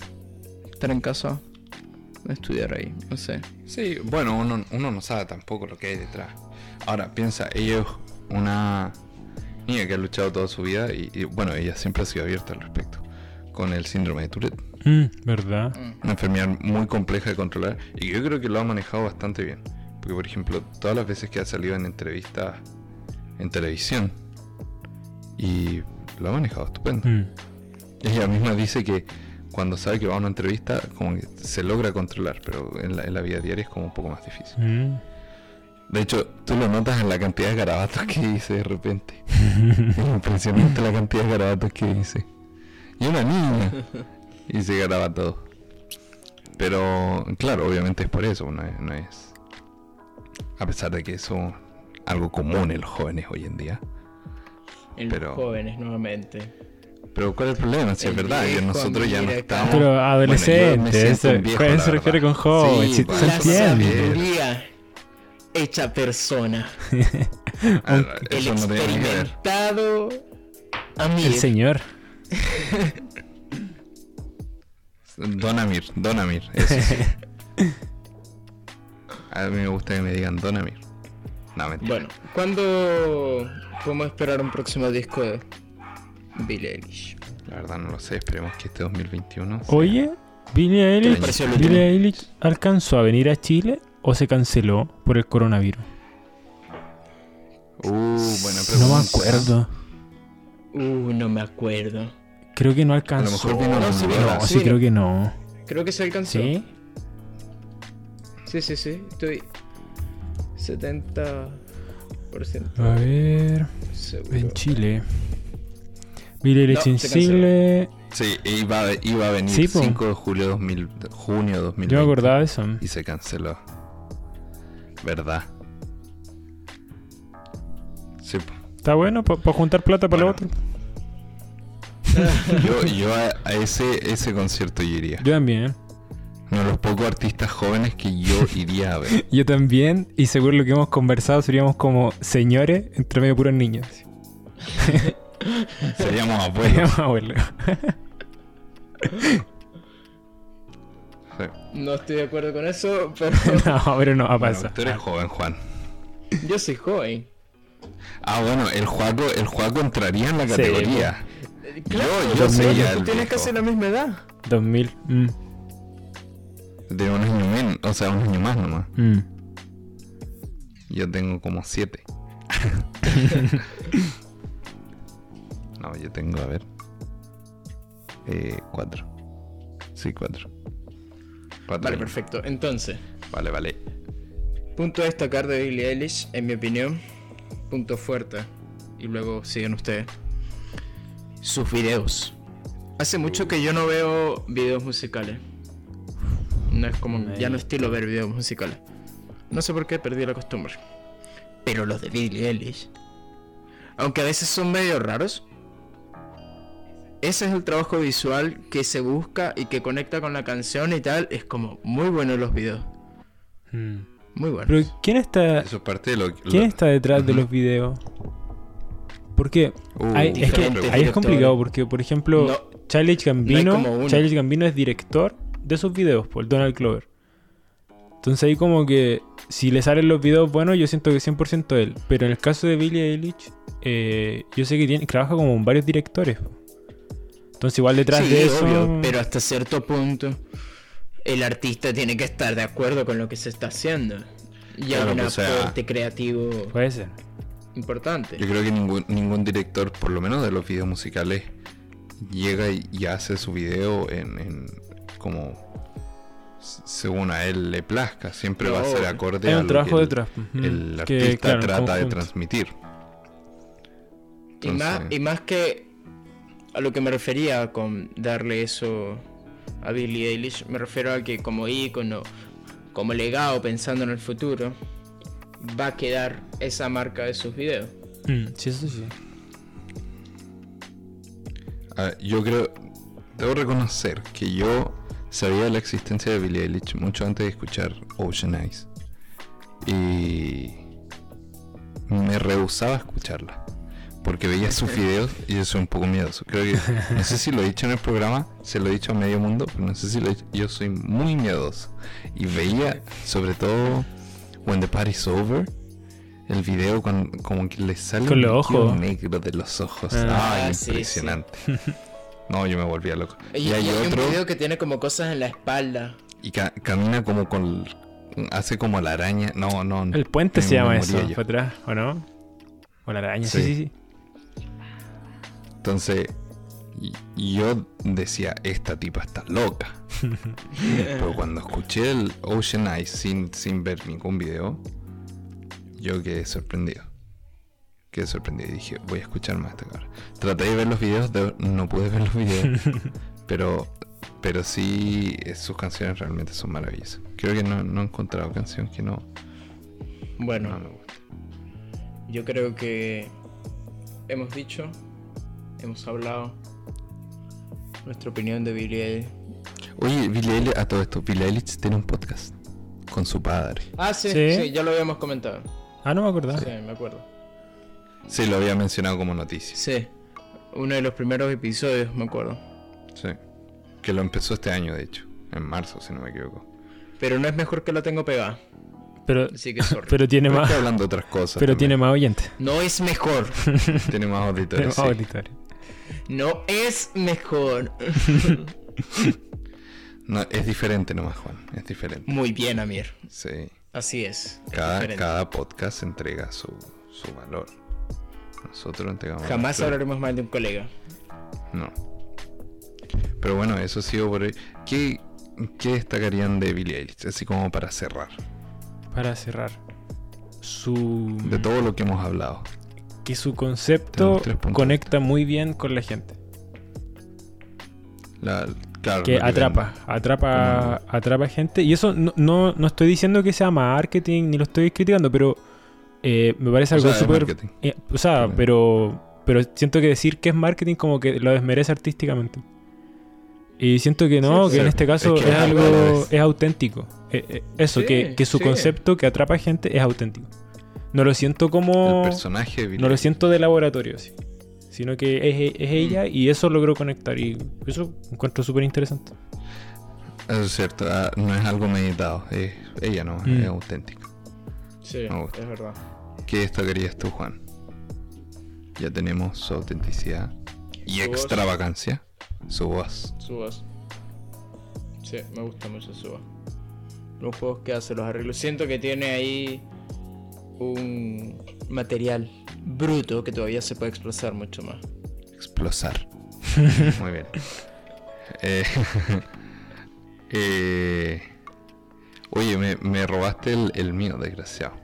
estar en casa, de estudiar ahí, no sé. Sí, bueno, uno, uno no sabe tampoco lo que hay detrás. Ahora, piensa, ella es una niña que ha luchado toda su vida y, bueno, ella siempre ha sido abierta al respecto. Con el síndrome de Tourette. Mm, ¿Verdad? Una enfermedad muy compleja de controlar y yo creo que lo ha manejado bastante bien. Porque, por ejemplo, todas las veces que ha salido en entrevistas en televisión y lo ha manejado estupendo. Mm. Ella misma dice que cuando sabe que va a una entrevista, como que se logra controlar, pero en la, en la vida diaria es como un poco más difícil. Mm. De hecho, tú lo notas en la cantidad de garabatos que dice de repente. es impresionante la cantidad de garabatos que dice. Y una niña dice garabatos. Pero, claro, obviamente es por eso, no es, no es- A pesar de que eso es algo común en los jóvenes hoy en día. En Pero- los jóvenes nuevamente. Pero, ¿cuál es el problema? Si es verdad, que viejo, nosotros ya no estamos. Pero Bueno, yo adolescente, me siento eso, un viejo, ¿cuál la se refiere con joven? Sí, si bueno, se sabiduría hecha persona. Ah, El eso no experimentado amigo. El señor. Don Amir, Don Amir, eso sí. A mí me gusta que me digan Don Amir. No, mentira. Bueno, ¿cuándo podemos esperar un próximo disco de Billie Eilish? La verdad no lo sé, esperemos que este 2021. sea- Oye, Billie Eilish, Billie? Eilish alcanzó a venir a Chile o se canceló por el coronavirus. Uh, buena pregunta. No me acuerdo. Uh, no me acuerdo. Creo que no alcanzó. mejor vino No, sí vino, No, sí sí creo que no. Creo que se alcanzó. ¿Sí? Sí, sí, sí. Estoy 70% A ver. seguro. En Chile. Billie Eilish No. Sí, iba, a- iba a venir Sí, po. 5 de julio 2000, junio 2020. Yo me acordaba de eso. Y se canceló. ¿Verdad? Sí, po. Está bueno para juntar plata para Bueno. lo otro. Yo, yo a, a ese, ese concierto yo iría. Yo también. Uno de los pocos artistas jóvenes que yo iría a ver. Yo también. Y según lo que hemos conversado, seríamos como señores entre medio puros niños. Seríamos abuelos. Abuelo. Sí. No estoy de acuerdo con eso, pero No, pero no va a Bueno, pasar. tú eres joven, Juan. yo soy joven. Ah, bueno, el Juaco, el Juaco entraría en la Sí, categoría. Eh, Yo- Claro, yo sería tú tienes casi la misma edad. 2000. Mm, De un año menos, o sea, un año más nomás. mm. Yo tengo como siete. no, yo tengo, a ver. Eh, cuatro. Sí, cuatro. Cuatro Vale, años. perfecto. Entonces, Vale, vale. punto a destacar de Billie Eilish, en mi opinión, punto fuerte. Y luego siguen ustedes. Sus videos. Hace mucho que yo no veo videos musicales. No es como, ya no estilo ver videos musicales. No sé por qué perdí la costumbre. Pero los de Billie Eilish. Aunque a veces son medio raros. Ese es el trabajo visual que se busca y que conecta con la canción y tal. Es como muy bueno los videos. Mm. Muy bueno. Pero ¿quién está, Eso parte de lo. ¿quién está detrás de los videos? Porque Uh, hay- es que ahí es complicado porque, por ejemplo, No, Childish Gambino. Childish Gambino es director de sus videos, por Donald Clover. Entonces ahí como que si le salen los videos buenos, yo siento que 100% él. Pero en el caso de Billie Eilish, eh, yo sé que tiene, trabaja como con varios directores. po. Entonces igual detrás Sí, de eso... obvio, pero hasta cierto punto el artista tiene que estar de acuerdo con lo que se está haciendo. Y Claro, hay un pues, sea- aporte creativo Puede ser. Importante. Yo creo que ningún, ningún director, por lo menos de los videos musicales, llega y, y hace su video en, en como según a él le plazca. Siempre va a ser acorde Hay a lo trabajo que el, detrás. ujú, el que, artista claro, trata de transmitir. Y más, y más que a lo que me refería con darle eso a Billie Eilish, me refiero a que como ícono, como legado pensando en el futuro, va a quedar esa marca de sus videos. Mm, sí, eso sí. A ver, yo creo, debo reconocer que yo sabía la existencia de Billie Eilish mucho antes de escuchar Ocean Eyes. Y me rehusaba a escucharla. Porque veía sus videos y yo soy un poco miedoso. Creo que, no sé si lo he dicho en el programa, se lo he dicho a medio mundo, pero no sé si lo he dicho. Yo soy muy miedoso. Y veía, sobre todo, When the Party's Over, el video con, como que le sale Con los ojos. negro de los ojos. Ah. Ay, sí, impresionante. No, yo me volvía loco. Y, Y, hay y hay otro un video que tiene como cosas en la espalda. y ca- camina como con hace como la araña. No, no. El puente se llama eso, yo. para atrás, ¿o no? O la araña, sí, Sí. sí, sí. Entonces y, y yo decía, esta tipa está loca. Pero cuando escuché el Ocean Eyes sin, sin ver ningún video, yo quedé sorprendido. Quedé sorprendido y dije, voy a escuchar más esta cara. Traté de ver los videos, de- no pude ver los videos. pero, pero sí, eh, sus canciones realmente son maravillosas. Creo que no, no he encontrado canción que no, Bueno, no me guste. yo creo que hemos dicho, hemos hablado nuestra opinión de Billie Eilish. Oye, Billie Eilish, a todo esto, Billie Eilish tiene un podcast con su padre. Ah, sí, Sí. sí, ya lo habíamos comentado. Ah, no me acordaba. Sí, me acuerdo. Sí, lo había mencionado como noticia. Sí, uno de los primeros episodios, me acuerdo. Sí. Que lo empezó este año, de hecho. En marzo, si no me equivoco. Pero no es mejor que la tengo pegada. Pero, Así que sorry. pero tiene Pero más, hablando de otras cosas. pero tiene más oyentes. No es mejor. Tiene más Tiene auditores. más sí. auditores. No es mejor. No, es diferente nomás, Juan. Es diferente. Muy bien, Amir. Sí. Así es. Cada, cada podcast entrega su, su valor. Nosotros entregamos. Jamás nuestro- hablaremos mal de un colega. No. Pero bueno, eso ha sido por hoy. ¿Qué, qué destacarían de Billie Eilish? Así como para cerrar. Para cerrar. Su... De todo lo que hemos hablado. Que su concepto conecta muy bien con la gente. La, claro, Que atrapa, atrapa, atrapa gente. Y eso no, no, no estoy diciendo que sea marketing ni lo estoy criticando, pero eh, me parece algo súper. eh, o sea, pero, pero siento que decir que es marketing como que lo desmerece artísticamente. Y siento que no, Sí, que en este caso Es que algo, algo es. auténtico. Eh, eh, eso, Sí, que, que su sí. concepto que atrapa gente es auténtico. No lo siento como... El personaje Billie No lo siento de laboratorio, sí. Sino que es, es ella y eso logró conectar. Y eso encuentro súper interesante. Eso es cierto, ah, no es algo meditado, es ella no, Mm. es auténtico. Sí, es verdad. ¿Qué destacarías tú, Juan? Ya tenemos su autenticidad y Su voz. extravagancia, su voz. Su voz. Sí, me gusta mucho su voz. Los juegos que hace, los arreglos. Siento que tiene ahí un material bruto que todavía se puede expresar mucho más. Explosar. Muy bien. Eh, eh, oye, me, me robaste el, el mío, desgraciado.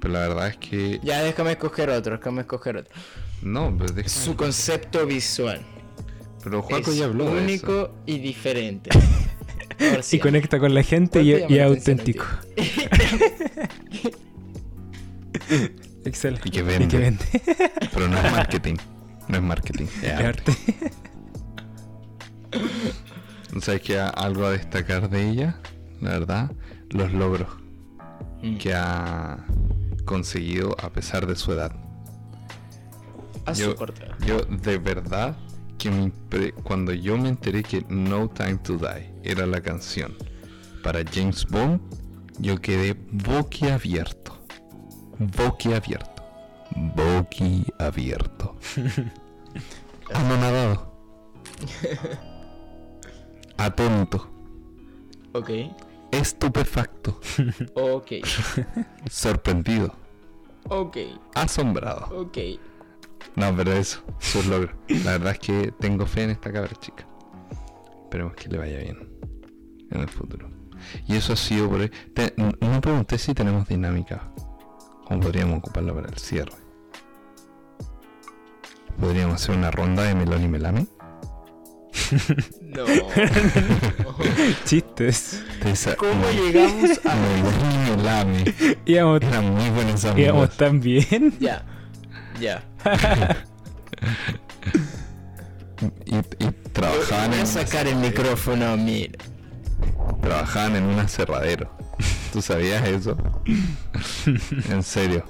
Pero la verdad es que... Ya déjame escoger otro, déjame escoger otro. No, pues déjame- Su concepto visual. Pero Juaco es ya habló de eso. único y diferente. Ahora sí, Y conecta con la gente y, ¿Cuál te y llama es auténtico. Excelente. Y que vende. Y que vende. Pero no es marketing. No es marketing. Es Es arte. arte. ¿Sabes que algo a destacar de ella? La verdad, los logros Mm. que ha conseguido a pesar de su edad. A su yo- corta. Yo de verdad que me impre- cuando yo me enteré que No Time to Die era la canción para James Bond, yo quedé boquiabierto. Boquiabierto. Boquiabierto. Anonadado. Atónito. Ok. Estupefacto. Ok. Sorprendido. Ok. Asombrado. Ok. No, pero eso, sus logros. La verdad es que tengo fe en esta cabra chica. Esperemos que le vaya bien en el futuro. Y eso ha sido por hoy. Te- no me pregunté si tenemos dinámica. ¿Cómo podríamos ocuparla para el cierre? ¿Podríamos hacer una ronda de melón y melame? No. Chistes. ¿Cómo no, llegamos a.? melón y melame. Íbamos, Eran muy buenos amigos. íbamos tan bien. Ya. Ya. Y, y trabajaban, Voy a sacar el micrófono, mira. trabajaban en un aserradero. ¿Tú sabías eso? en serio.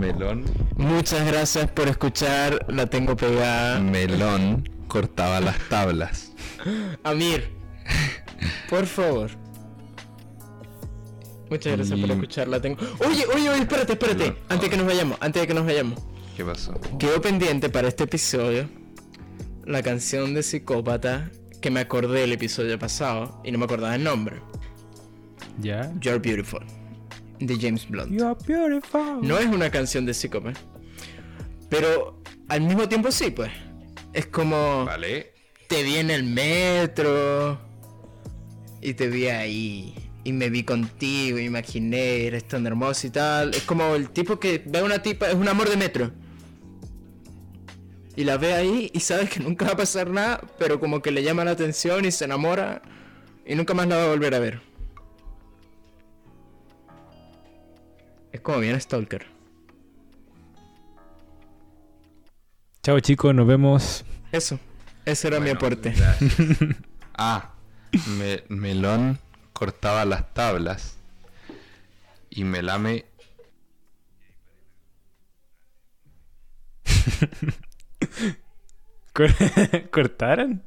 Melón, Muchas gracias por escuchar. La tengo pegada. melón cortaba las tablas. Amir, por favor. Muchas gracias por Y- escuchar. La tengo. Oye, oye, oye, espérate, espérate. Antes de que nos vayamos, antes de que nos vayamos. ¿Qué pasó? Quedó pendiente para este episodio la canción de Psicópata que me acordé del episodio pasado y no me acordaba el nombre. Ya. You're Beautiful, de James Blunt. You are beautiful. No es una canción de Psicópata, pero al mismo tiempo sí, pues. Es como Vale. te vi en el metro y te vi ahí y me vi contigo imaginé, eres tan hermoso y tal. Es como el tipo que ve a una tipa, es un amor de metro. Y la ve ahí y sabes que nunca va a pasar nada, pero como que le llama la atención y se enamora y nunca más la va a volver a ver. Como bien Stalker. Chao chicos, nos vemos. Eso, ese era mi aporte. gracias. ah, me- melón cortaba las tablas y melame Cor- ¿Cortaron?